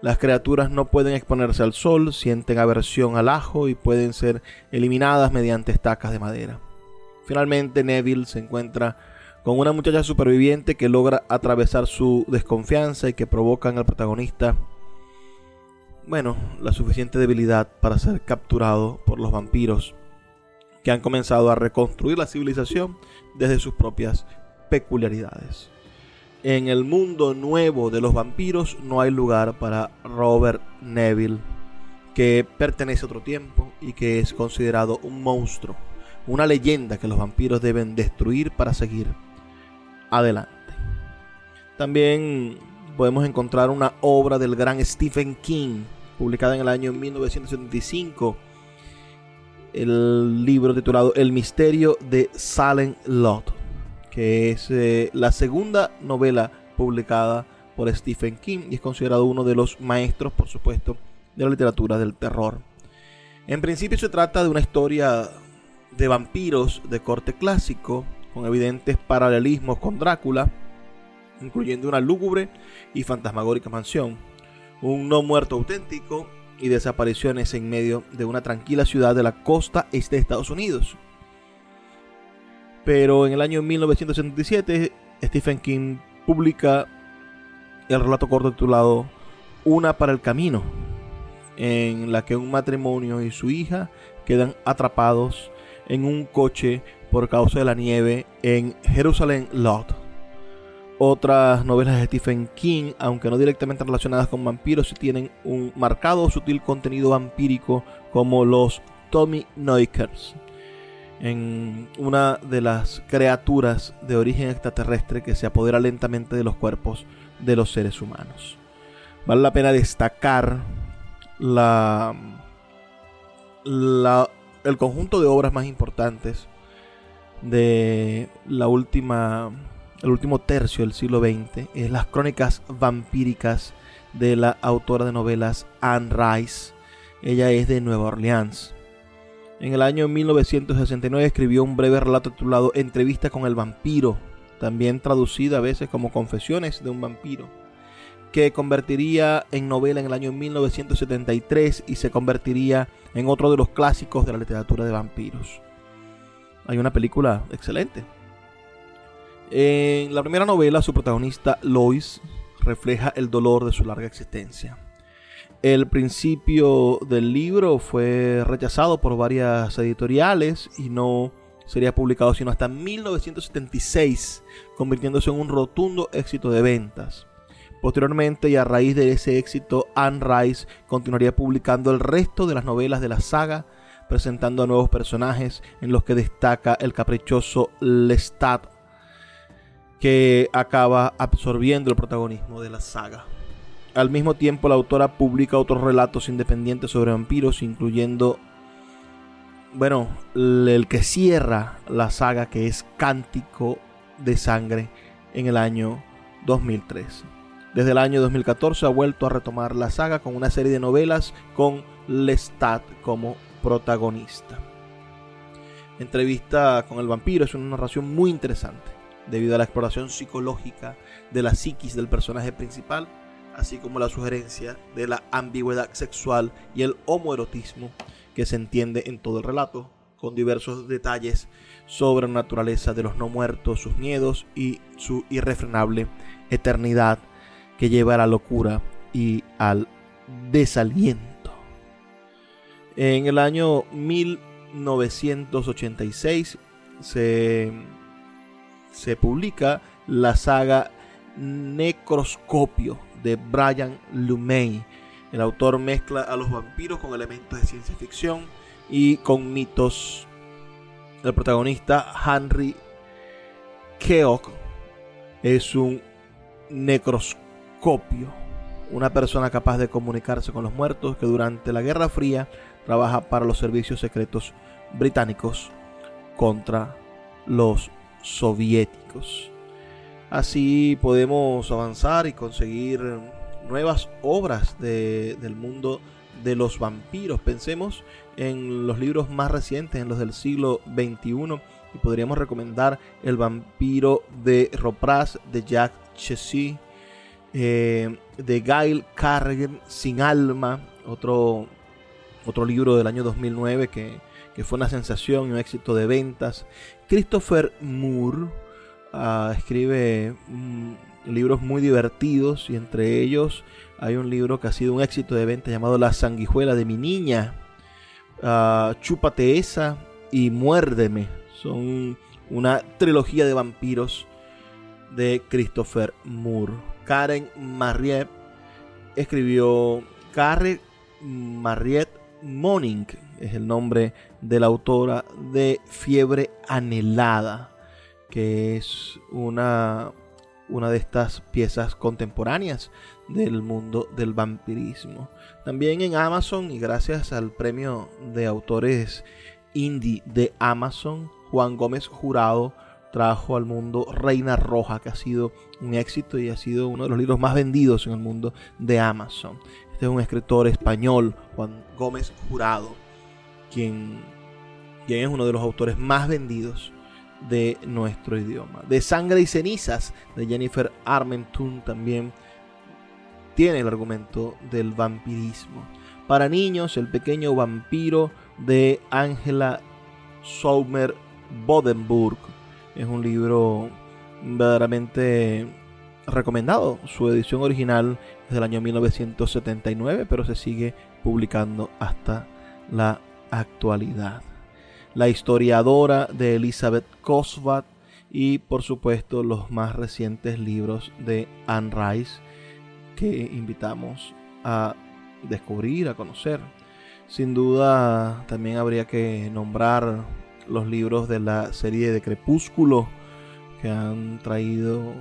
Las criaturas no pueden exponerse al sol, sienten aversión al ajo y pueden ser eliminadas mediante estacas de madera. Finalmente Neville se encuentra con una muchacha superviviente que logra atravesar su desconfianza y que provoca en el protagonista, bueno, la suficiente debilidad para ser capturado por los vampiros que han comenzado a reconstruir la civilización desde sus propias peculiaridades. En el mundo nuevo de los vampiros no hay lugar para Robert Neville, que pertenece a otro tiempo y que es considerado un monstruo, una leyenda que los vampiros deben destruir para seguir adelante. También podemos encontrar una obra del gran Stephen King, publicada en el año 1975, el libro titulado El misterio de Salem Lot, que es eh, la segunda novela publicada por Stephen King y es considerado uno de los maestros, por supuesto, de la literatura del terror. En principio se trata de una historia de vampiros de corte clásico, con evidentes paralelismos con Drácula, incluyendo una lúgubre y fantasmagórica mansión, un no muerto auténtico y desapariciones en medio de una tranquila ciudad de la costa este de Estados Unidos. Pero en el año 1977, Stephen King publica el relato corto titulado Una para el Camino, en la que un matrimonio y su hija quedan atrapados en un coche por causa de la nieve en Jerusalén Lot. Otras novelas de Stephen King, aunque no directamente relacionadas con vampiros, tienen un marcado o sutil contenido vampírico como los Tommy Knockers, en una de las criaturas de origen extraterrestre que se apodera lentamente de los cuerpos de los seres humanos. Vale la pena destacar la, la, el conjunto de obras más importantes de la última el último tercio del siglo XX es las crónicas vampíricas de la autora de novelas Anne Rice. Ella es de Nueva Orleans. En el año 1969 escribió un breve relato titulado Entrevista con el vampiro, también traducida a veces como Confesiones de un vampiro, que convertiría en novela en el año 1973 y se convertiría en otro de los clásicos de la literatura de vampiros. Hay una película excelente en la primera novela, su protagonista Lois refleja el dolor de su larga existencia. El principio del libro fue rechazado por varias editoriales y no sería publicado sino hasta 1976, convirtiéndose en un rotundo éxito de ventas. Posteriormente y a raíz de ese éxito, Anne Rice continuaría publicando el resto de las novelas de la saga, presentando a nuevos personajes en los que destaca el caprichoso Lestat que acaba absorbiendo el protagonismo de la saga. Al mismo tiempo, la autora publica otros relatos independientes sobre vampiros, incluyendo bueno, el que cierra la saga que es Cántico de Sangre en el año 2003. Desde el año 2014 ha vuelto a retomar la saga con una serie de novelas con Lestat como protagonista. Entrevista con el vampiro es una narración muy interesante, debido a la exploración psicológica de la psiquis del personaje principal, así como la sugerencia de la ambigüedad sexual y el homoerotismo que se entiende en todo el relato, con diversos detalles sobre la naturaleza de los no muertos, sus miedos y su irrefrenable eternidad que lleva a la locura y al desaliento. En el año 1986 se, se publica la saga Necroscopio de Brian Lumey. El autor mezcla a los vampiros con elementos de ciencia ficción y con mitos. El protagonista Henry Keogh es un necroscopio Copio, una persona capaz de comunicarse con los muertos que durante la Guerra Fría trabaja para los servicios secretos británicos contra los soviéticos. Así podemos avanzar y conseguir nuevas obras del mundo de los vampiros. Pensemos en los libros más recientes, en los del siglo XXI, y podríamos recomendar El vampiro de Ropraz de Jack Chessy eh, de Gail Carrigan, Sin Alma, otro, otro libro del año 2009 que, fue una sensación y un éxito de ventas. Christopher Moore ah, escribe mm, libros muy divertidos y entre ellos hay un libro que ha sido un éxito de venta llamado La sanguijuela de mi niña. Uh, Chúpate esa y Muérdeme. Son una trilogía de vampiros de Christopher Moore. Karen Mariette escribió Karen Mariette Morning, es el nombre de la autora de Fiebre Anhelada, que es una, una de estas piezas contemporáneas del mundo del vampirismo. También en Amazon y gracias al premio de autores indie de Amazon, Juan Gómez Jurado trajo al mundo Reina Roja, que ha sido un éxito y ha sido uno de los libros más vendidos en el mundo de Amazon. Este es un escritor español, Juan Gómez Jurado, quien, quien es uno de los autores más vendidos de nuestro idioma. De Sangre y Cenizas, de Jennifer Armenton, también tiene el argumento del vampirismo. Para niños, El pequeño vampiro de Angela Sommer Bodenburg es un libro verdaderamente recomendado. Su edición original es del año 1979, pero se sigue publicando hasta la actualidad. La historiadora de Elizabeth Cosbat y por supuesto los más recientes libros de Anne Rice que invitamos a descubrir, a conocer. Sin duda también habría que nombrar los libros de la serie de Crepúsculo que han traído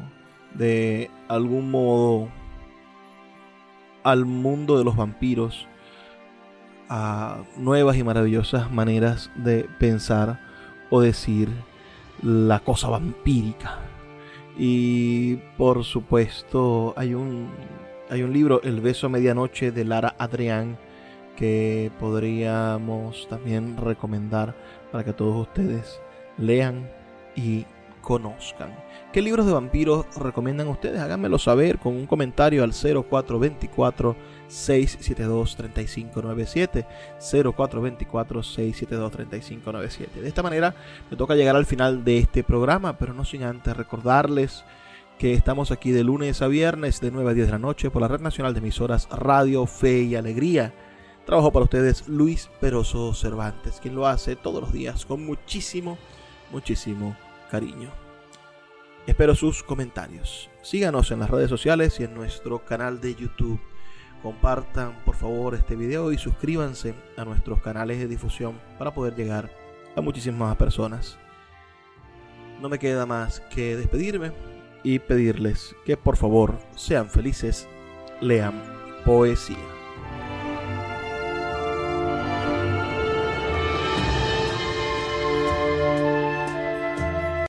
de algún modo al mundo de los vampiros nuevas y maravillosas maneras de pensar o decir la cosa vampírica. Y por supuesto hay un, hay un libro, El beso a medianoche de Lara Adrián, que podríamos también recomendar para que todos ustedes lean y conozcan. ¿Qué libros de vampiros recomiendan ustedes? Háganmelo saber con un comentario al 0424 672 3597 0424 672 3597. De esta manera me toca llegar al final de este programa, pero no sin antes recordarles que estamos aquí de lunes a viernes de 9 a 10 de la noche por la Red Nacional de Emisoras Radio Fe y Alegría Trabajo para ustedes Luis Peroso Cervantes, quien lo hace todos los días con muchísimo, muchísimo cariño. Espero sus comentarios. Síganos en las redes sociales y en nuestro canal de YouTube. Compartan por favor este video y suscríbanse a nuestros canales de difusión para poder llegar a muchísimas personas. No me queda más que despedirme y pedirles que por favor sean felices, lean poesía.